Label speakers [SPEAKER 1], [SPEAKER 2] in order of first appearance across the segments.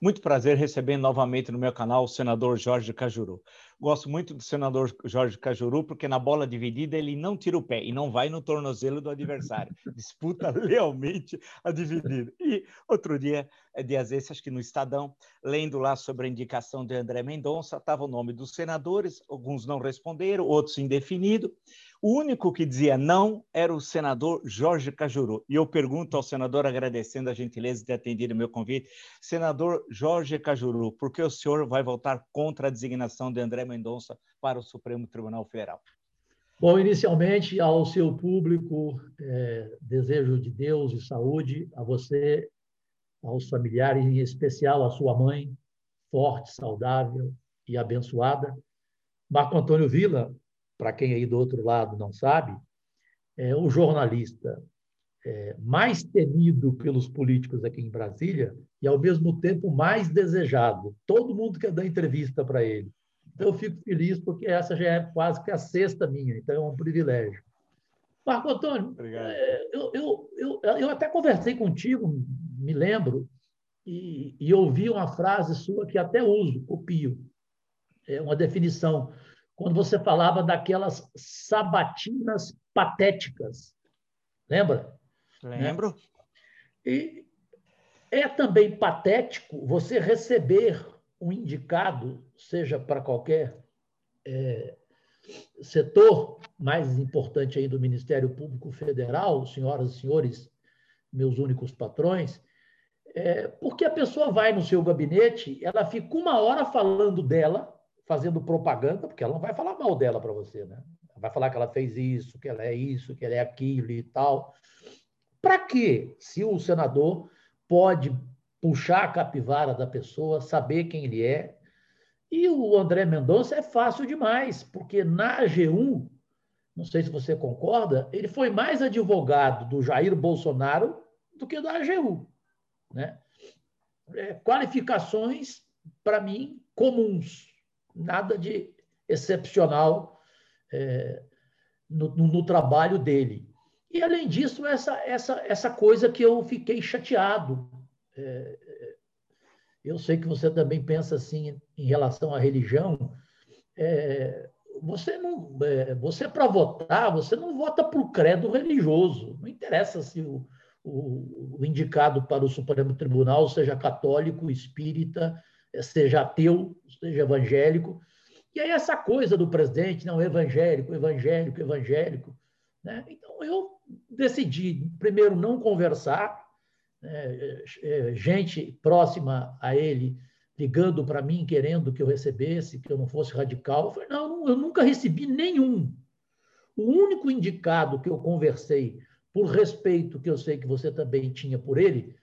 [SPEAKER 1] Muito prazer receber novamente no meu canal o senador Jorge Cajuru. Gosto muito do senador Jorge Cajuru porque na bola dividida ele não tira o pé e não vai no tornozelo do adversário. Disputa lealmente a dividida. E outro dia, é dias esses, acho que no Estadão, lendo lá sobre a indicação de André Mendonça, estava o nome dos senadores, alguns não responderam, outros indefinido. O único que dizia não era o senador Jorge Cajuru. E eu pergunto ao senador, agradecendo a gentileza de ter atendido o meu convite, senador Jorge Cajuru, por que o senhor vai votar contra a designação de André Mendonça para o Supremo Tribunal Federal?
[SPEAKER 2] Bom, inicialmente, ao seu público, é, desejo de Deus e saúde, a você, aos familiares, em especial à sua mãe, forte, saudável e abençoada. Marco Antônio Vila, para quem aí do outro lado não sabe, é o jornalista é, mais temido pelos políticos aqui em Brasília e, ao mesmo tempo, mais desejado. Todo mundo quer dar entrevista para ele. Então, eu fico feliz porque essa já é quase que a sexta minha, então é um privilégio. Marco Antônio, é, eu, eu, eu, eu, até conversei contigo, me lembro, e, e ouvi uma frase sua que até uso, copio. É uma definição quando você falava daquelas sabatinas patéticas. Lembra?
[SPEAKER 1] Lembro.
[SPEAKER 2] E é também patético você receber um indicado, seja para qualquer é, setor mais importante aí do Ministério Público Federal, senhoras e senhores, meus únicos patrões, é, porque a pessoa vai no seu gabinete, ela fica uma hora falando dela, fazendo propaganda, porque ela não vai falar mal dela para você, né? Vai falar que ela fez isso, que ela é isso, que ela é aquilo e tal. Para quê? Se o senador pode puxar a capivara da pessoa, saber quem ele é. E o André Mendonça é fácil demais, porque na AG1, não sei se você concorda, ele foi mais advogado do Jair Bolsonaro do que da AGU. Né? É, qualificações, para mim, comuns nada de excepcional é, no, no, no, trabalho dele. E, além disso, essa, essa, essa coisa que eu fiquei chateado. É, eu sei que você também pensa assim em relação à religião. É, você não, é, você para votar, você não vota para o credo religioso. Não interessa se o, o, o indicado para o Supremo Tribunal seja católico, espírita, seja ateu, seja evangélico. E aí essa coisa do presidente, não, evangélico, evangélico, evangélico. Né? Então eu decidi, primeiro, não conversar, né? É, gente próxima a ele ligando para mim, querendo que eu recebesse, que eu não fosse radical. Eu falei, não, eu nunca recebi nenhum. O único indicado que eu conversei, por respeito que eu sei que você também tinha por ele,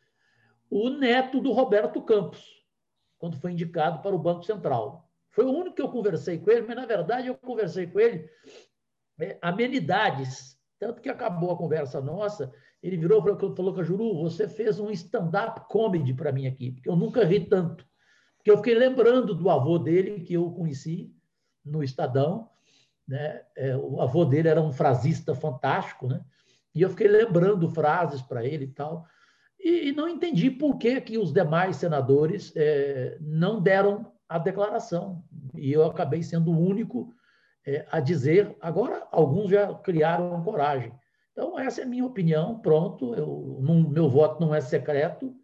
[SPEAKER 2] o neto do Roberto Campos quando foi indicado para o Banco Central. Foi o único que eu conversei com ele, mas na verdade eu conversei com ele é, amenidades. Tanto que acabou a conversa nossa, ele virou e falou: Juru, você fez um stand-up comedy para mim aqui, porque eu nunca ri tanto. Porque eu fiquei lembrando do avô dele, que eu conheci no Estadão. Né? É, o avô dele era um frasista fantástico, né? e eu fiquei lembrando frases para ele e tal. E, e não entendi por que, que os demais senadores é, não deram a declaração. E eu acabei sendo o único é, a dizer. Agora, alguns já criaram coragem. Então, essa é a minha opinião. Pronto, eu, não, meu voto não é secreto.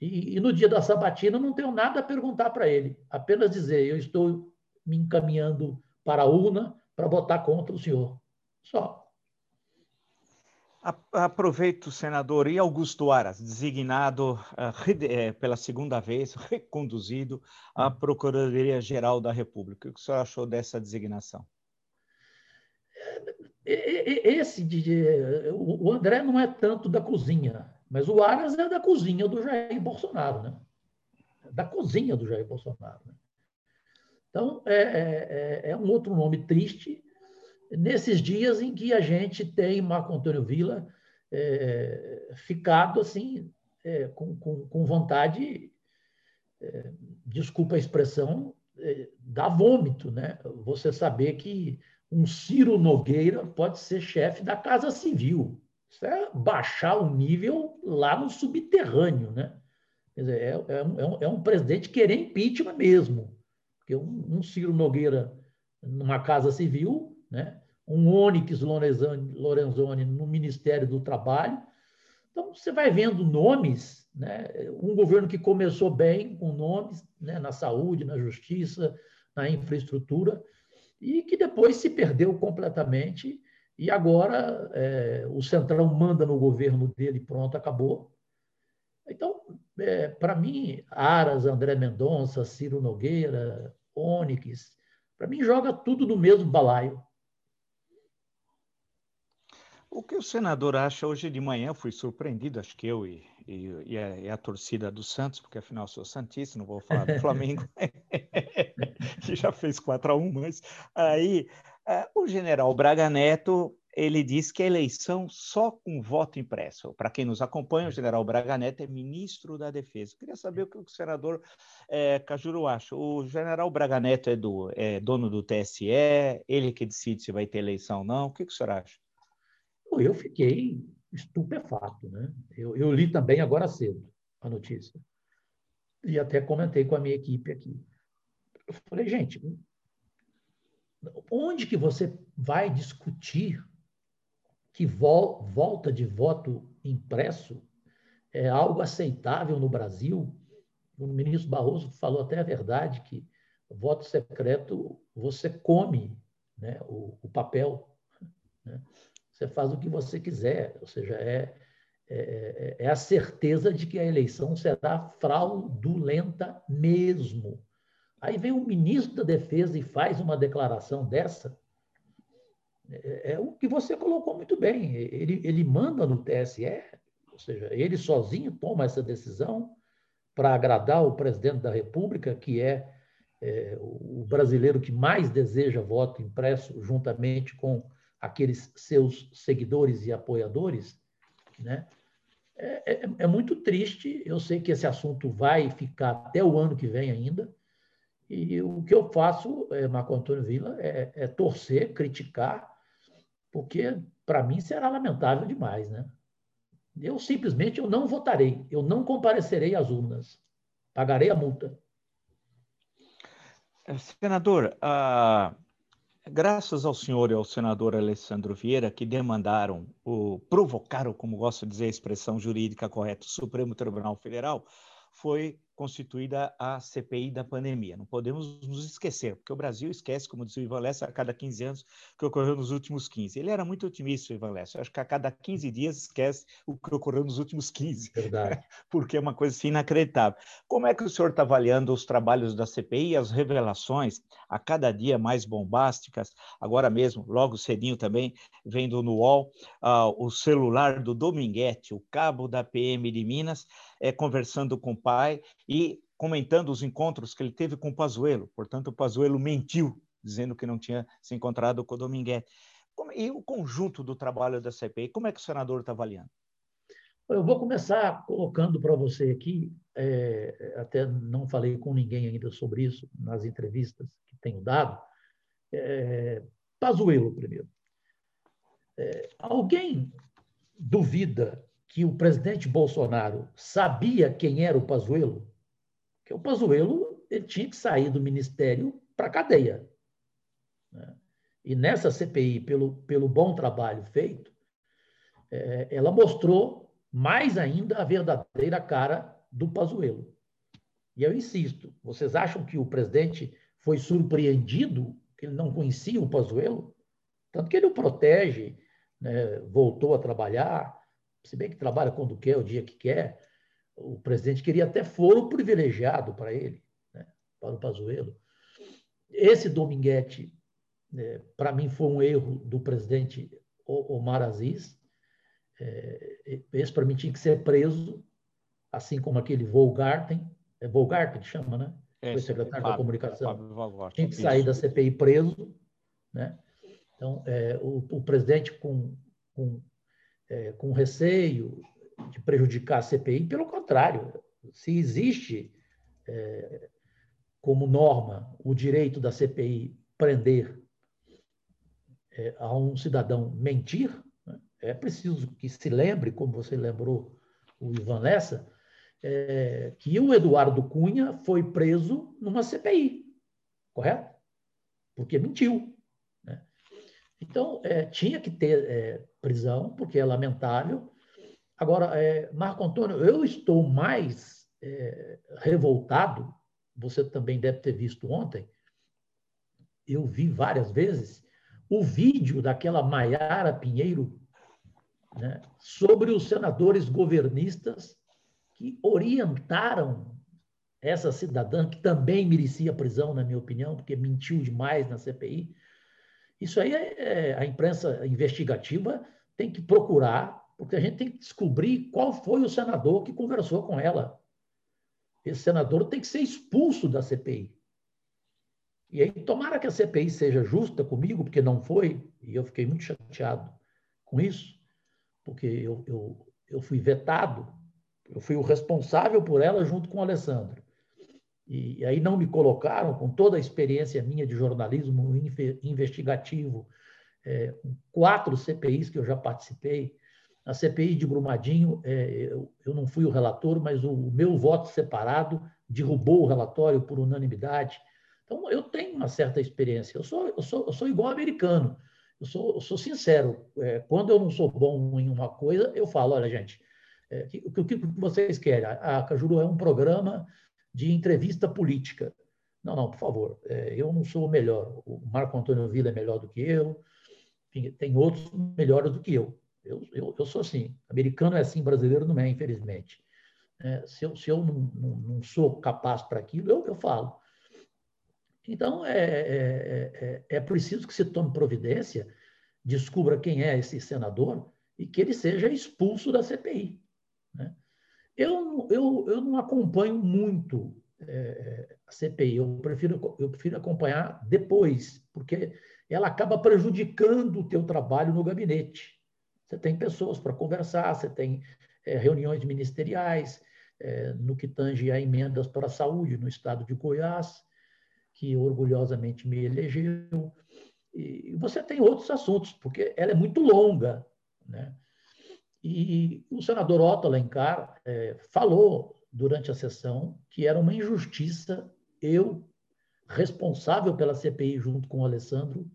[SPEAKER 2] E, e, no dia da sabatina, não tenho nada a perguntar para ele. Apenas dizer: eu estou me encaminhando para a urna para votar contra o senhor. Só.
[SPEAKER 1] Aproveito, senador, e Augusto Aras, designado uh, pela segunda vez, reconduzido à Procuradoria-Geral da República. O que o senhor achou dessa designação?
[SPEAKER 2] Esse, o André não é tanto da cozinha, mas o Aras é da cozinha do Jair Bolsonaro, né? Da cozinha do Jair Bolsonaro. Né? Então, é, é, é, é um outro nome triste, nesses dias em que a gente tem Marco Antônio Vila é, ficado assim, é, com, com, com, vontade, é, desculpa a expressão, é, dá vômito, né? Você saber que um Ciro Nogueira pode ser chefe da Casa Civil. Isso é baixar o nível lá no subterrâneo, né? Dizer, é, é, um, é um é presidente querer impeachment mesmo. Porque um, um Ciro Nogueira numa casa civil, né? Um Onyx Lorenzoni, no Ministério do Trabalho. Então, você vai vendo nomes, né? um governo que começou bem com nomes né? na saúde, na justiça, na infraestrutura, e que depois se perdeu completamente. E agora é, o Centrão manda no governo dele, pronto, acabou. Então, é, para mim, Aras, André Mendonça, Ciro Nogueira, Onyx, para mim joga tudo no mesmo balaio.
[SPEAKER 1] O que o senador acha hoje de manhã, fui surpreendido, acho que eu e, e, e, a, e a, torcida do Santos, porque afinal sou Santista, não vou falar do Flamengo, que já fez 4 a 1 mas aí uh, o general Braga Neto ele diz que a eleição só com voto impresso. Para quem nos acompanha, o é. general Braga Neto é ministro da Defesa. Eu queria saber o que o senador é, Cajuru acha. O general Braga Neto é, do, é dono do TSE, ele que decide se vai ter eleição ou não. O que, que o senhor acha?
[SPEAKER 2] Eu fiquei estupefato. Né? Eu, eu li também agora cedo a notícia. E até comentei com a minha equipe aqui. Eu falei, gente, onde que você vai discutir que vol volta de voto impresso é algo aceitável no Brasil. O ministro Barroso falou até a verdade que voto secreto você come né, o, o papel. Né? Você faz o que você quiser, ou seja, é, é, é, a certeza de que a eleição será fraudulenta mesmo. Aí vem o ministro da Defesa e faz uma declaração dessa, é, é, o que você colocou muito bem. Ele, ele manda no TSE, ou seja, ele sozinho toma essa decisão para agradar o presidente da República, que é, é, o brasileiro que mais deseja voto impresso, juntamente com aqueles seus seguidores e apoiadores, né? É, é, é, muito triste. Eu sei que esse assunto vai ficar até o ano que vem ainda. E o que eu faço, é, Marco Antônio Vila, é, é torcer, criticar, porque para mim será lamentável demais, né? Eu simplesmente eu não votarei, eu não comparecerei às urnas, pagarei a multa.
[SPEAKER 1] Eh, senador, ah, graças ao senhor e ao senador Alessandro Vieira, que demandaram, o, provocaram, como gosto de dizer a expressão jurídica correta, o Supremo Tribunal Federal, foi constituída a CPI da pandemia. Não podemos nos esquecer, porque o Brasil esquece, como diz o Ivan Lessa, a cada 15 anos que ocorreu nos últimos 15. Ele era muito otimista, o Ivan Lessa. Acho que a cada 15 dias esquece o que ocorreu nos últimos 15.
[SPEAKER 2] Verdade.
[SPEAKER 1] porque é uma coisa assim inacreditável. Como é que o senhor está avaliando os trabalhos da CPI e as revelações a cada dia mais bombásticas? Agora mesmo, logo cedinho também, vendo no UOL, uh, o celular do Dominguete, o cabo da PM de Minas, é, conversando com o pai e comentando os encontros que ele teve com o Pazuello. Portanto, o Pazuello mentiu, dizendo que não tinha se encontrado com o Dominguete. E o conjunto do trabalho da CPI, como é que o senador está avaliando?
[SPEAKER 2] Eu vou começar colocando para você aqui, é, até não falei com ninguém ainda sobre isso nas entrevistas que tenho dado, é, Pazuello primeiro. É, alguém duvida que o presidente Bolsonaro sabia quem era o Pazuello, que o Pazuello ele tinha que sair do ministério para a cadeia. Né? E nessa CPI, pelo, pelo bom trabalho feito, é, ela mostrou mais ainda a verdadeira cara do Pazuello. E eu insisto, vocês acham que o presidente foi surpreendido que ele não conhecia o Pazuello? Tanto que ele o protege, né? voltou a trabalhar, se bem que trabalha quando quer, o dia que quer, o presidente queria até foro privilegiado para ele, né, para o Pazuello. Esse Dominguete, né, para mim, foi um erro do presidente Omar Aziz. É, esse, para mim, tinha que ser preso, assim como aquele Volgarten, é Volgarten que chama, né? Foi secretário Fábio, da Comunicação. tinha que sair da CPI preso, né? Então, é, o, o presidente com, com é, com receio de prejudicar a CPI, pelo contrário, se existe é, como norma o direito da CPI prender é, a um cidadão mentir, né? é preciso que se lembre, como você lembrou o Ivan Lessa, é, que o Eduardo Cunha foi preso numa CPI, correto? Porque mentiu. Né? Então, é, tinha que ter é, prisão, porque é lamentável. Agora, é, Marco Antônio, eu estou mais é, revoltado, você também deve ter visto ontem, eu vi várias vezes, o vídeo daquela Maiara Pinheiro né, sobre os senadores governistas que orientaram essa cidadã, que também merecia prisão, na minha opinião, porque mentiu demais na CPI. Isso aí é, é, a imprensa investigativa tem que procurar, porque a gente tem que descobrir qual foi o senador que conversou com ela. Esse senador tem que ser expulso da CPI. E aí, tomara que a CPI seja justa comigo, porque não foi, e eu fiquei muito chateado com isso, porque eu, eu, eu fui vetado, eu fui o responsável por ela junto com o Alessandro. E aí não me colocaram, com toda a experiência minha de jornalismo investigativo, é, quatro CPIs que eu já participei. Na CPI de Brumadinho, é, eu, eu, não fui o relator, mas o, o meu voto separado derrubou o relatório por unanimidade. Então, eu tenho uma certa experiência. Eu sou, eu sou, eu sou igual americano. Eu sou, eu sou sincero. É, quando eu não sou bom em uma coisa, eu falo: olha, gente, é, o que, que, vocês querem? A Cajuru é um programa de entrevista política. Não, não, por favor, é, eu não sou o melhor. O Marco Antônio Vila é melhor do que eu, enfim, tem outros melhores do que eu. Eu, eu, eu sou assim. Americano é assim, brasileiro não é, infelizmente. É, se eu, se eu não, não, não sou capaz para aquilo, eu, eu falo. Então, é, é, é, é, preciso que se tome providência, descubra quem é esse senador e que ele seja expulso da CPI. Né? Eu, eu, eu não acompanho muito é, a CPI, eu prefiro, eu prefiro acompanhar depois, porque ela acaba prejudicando o teu trabalho no gabinete. Você tem pessoas para conversar, você tem é, reuniões ministeriais, é, no que tange a emendas para a saúde no estado de Goiás, que orgulhosamente me elegeu. E você tem outros assuntos, porque ela é muito longa. Né? E o senador Otto Alencar é, falou durante a sessão que era uma injustiça eu, responsável pela CPI junto com o Alessandro,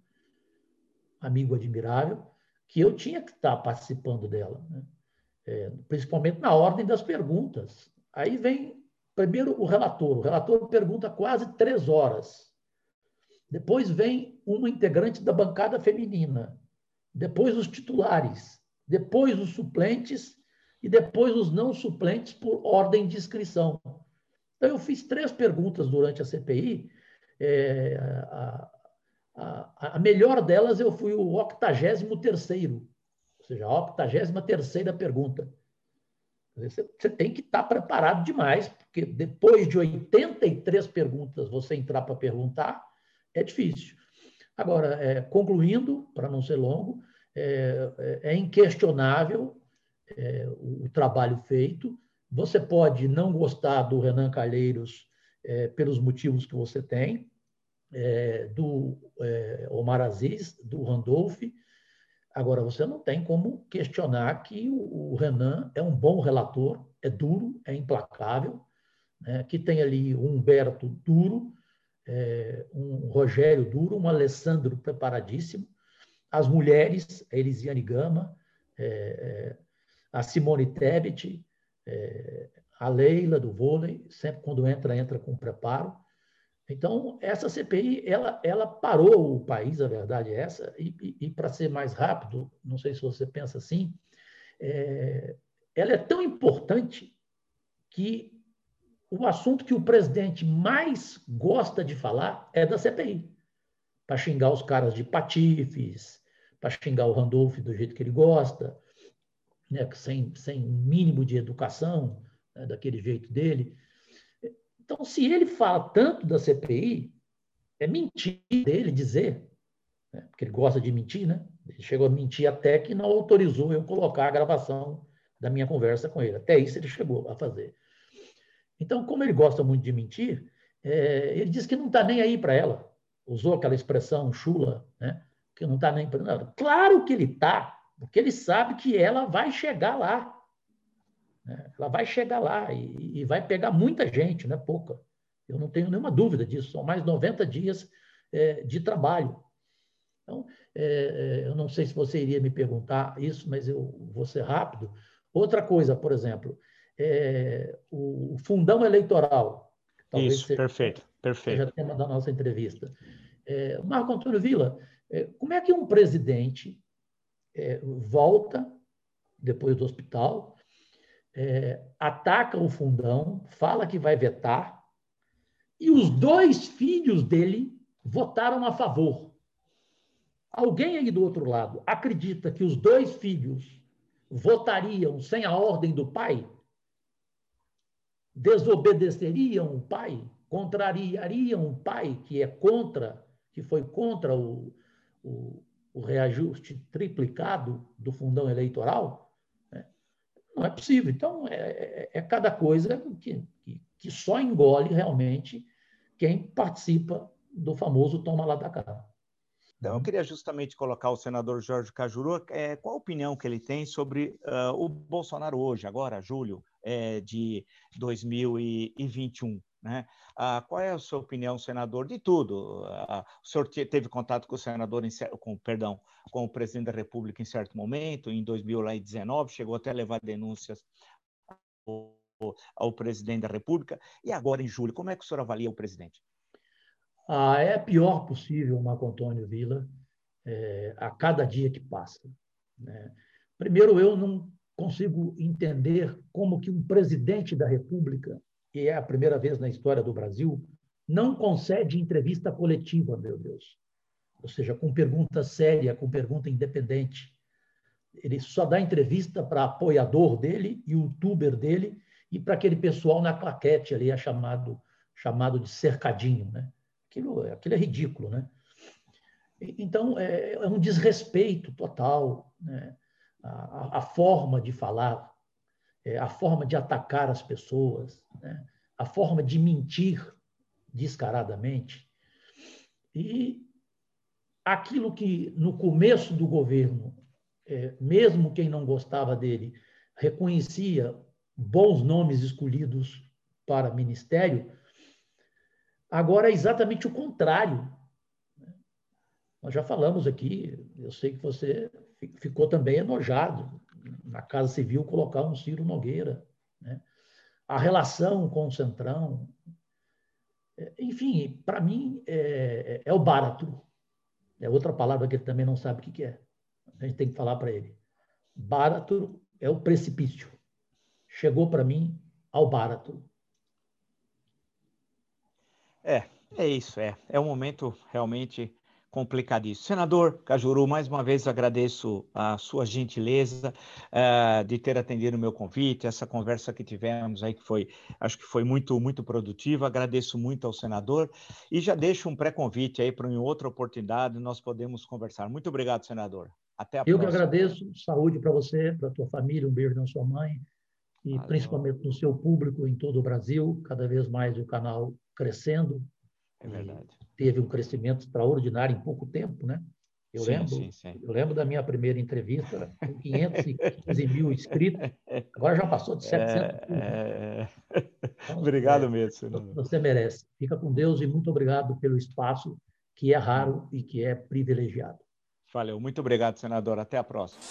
[SPEAKER 2] amigo admirável, que eu tinha que estar participando dela, né? é, principalmente na ordem das perguntas. Aí vem Primeiro, o relator. O relator pergunta quase três horas. Depois vem uma integrante da bancada feminina. Depois os titulares. Depois os suplentes. E depois os não suplentes por ordem de inscrição. Então, eu fiz três perguntas durante a CPI. É, a, a, a, melhor delas, eu fui o 83 terceiro, ou seja, a 83 terceira pergunta. Você tem que estar preparado demais, porque depois de 83 perguntas você entrar para perguntar, é difícil. Agora, é, concluindo, para não ser longo, é, é, é inquestionável é, o, o, trabalho feito. Você pode não gostar do Renan Calheiros é, pelos motivos que você tem, é, do Omar Aziz, do Randolph, Agora, você não tem como questionar que o, Renan é um bom relator, é duro, é implacável, né? que tem ali um Humberto duro, um Rogério duro, um Alessandro preparadíssimo, as mulheres, a Elisiane Gama, é, é, a Simone Tebet, é, a Leila do vôlei, sempre quando entra, entra com preparo. Então, essa CPI, ela, ela parou o país, a verdade é essa, e, e, e para ser mais rápido, não sei se você pensa assim, é, ela é tão importante que o assunto que o presidente mais gosta de falar é da CPI, para xingar os caras de patifes, para xingar o Randolph do jeito que ele gosta, né, sem, sem um mínimo de educação, né, daquele jeito dele. Então, se ele fala tanto da CPI, é mentir dele dizer, né? porque ele gosta de mentir, né? Ele chegou a mentir até que não autorizou eu colocar a gravação da minha conversa com ele. Até isso ele chegou a fazer. Então, como ele gosta muito de mentir, é, ele diz que não está nem aí para ela. Usou aquela expressão chula, né? Que não está nem ela. Claro que ele está, porque ele sabe que ela vai chegar lá. Né? Ela vai chegar lá e, e, vai pegar muita gente, não é pouca. Eu não tenho nenhuma dúvida disso. São mais 90 dias é, de trabalho. Então, é, é, eu não sei se você iria me perguntar isso, mas eu vou ser rápido. Outra coisa, por exemplo, é, o fundão eleitoral.
[SPEAKER 1] Isso, seja, perfeito, perfeito.
[SPEAKER 2] Seja tema da nossa entrevista. É, Marco Antônio Vila, como é que um presidente é, volta depois do hospital, é, ataca o fundão, fala que vai vetar, e os dois filhos dele votaram a favor. Alguém aí do outro lado acredita que os dois filhos votariam sem a ordem do pai? Desobedeceriam o pai? Contrariariam o pai que é contra, que foi contra o, o, o reajuste triplicado do fundão eleitoral? Né? Não é possível. Então, é, é, é cada coisa que, que, que, só engole realmente quem participa do famoso toma lá da cá.
[SPEAKER 1] Então, eu queria justamente colocar o senador Jorge Cajuru, é, qual a opinião que ele tem sobre uh, o Bolsonaro hoje, agora, julho é, de 2021. Né? Ah, qual é a sua opinião, senador, de tudo? Ah, o senhor teve contato com o senador, em, com, perdão, com o presidente da República em certo momento, em 2019, chegou até a levar denúncias ao, ao presidente da República, e agora em julho, como é que o senhor avalia o presidente?
[SPEAKER 2] Ah, é pior possível, Marco Antônio Vila, é, a cada dia que passa. Né? Primeiro, eu não consigo entender como que um presidente da República que é a primeira vez na história do Brasil, não concede entrevista coletiva, meu Deus. Ou seja, com pergunta séria, com pergunta independente. Ele só dá entrevista para apoiador dele, youtuber dele, e para aquele pessoal na claquete ali, é chamado, chamado de cercadinho. Né? Aquilo, aquilo é ridículo. Né? Então, é, é um desrespeito total. Né? A, a, forma de falar a forma de atacar as pessoas, né? a forma de mentir descaradamente. E aquilo que no começo do governo, é, mesmo quem não gostava dele, reconhecia bons nomes escolhidos para ministério, agora é exatamente o contrário. Nós já falamos aqui, eu sei que você ficou também enojado na Casa Civil colocar um Ciro Nogueira. Né? A relação com o Centrão. É, enfim, para mim, é, é, o barato. É outra palavra que ele também não sabe o que é. A gente tem que falar para ele. Barato é o precipício. Chegou para mim ao barato.
[SPEAKER 1] É, é isso, é. É um momento realmente complicadíssimo. Senador Cajuru, mais uma vez agradeço a sua gentileza uh, de ter atendido o meu convite, essa conversa que tivemos aí, que foi, acho que foi muito, muito produtiva. Agradeço muito ao senador e já deixo um pré-convite aí para em outra oportunidade nós podemos conversar. Muito obrigado, senador. Até a
[SPEAKER 2] Eu
[SPEAKER 1] próxima.
[SPEAKER 2] Eu que agradeço. Saúde para você, para a tua família, um beijo na sua mãe e Valeu. principalmente no seu público em todo o Brasil, cada vez mais o canal crescendo.
[SPEAKER 1] É verdade
[SPEAKER 2] teve um crescimento extraordinário em pouco tempo, né? Eu, sim, lembro, sim, sim. eu lembro da minha primeira entrevista, com 515 mil inscritos, agora já passou de 700 é, mil. É...
[SPEAKER 1] Então, obrigado é, mesmo.
[SPEAKER 2] Você merece. Fica com Deus e muito obrigado pelo espaço que é raro e que é privilegiado.
[SPEAKER 1] Valeu, muito obrigado, senador. Até a próxima.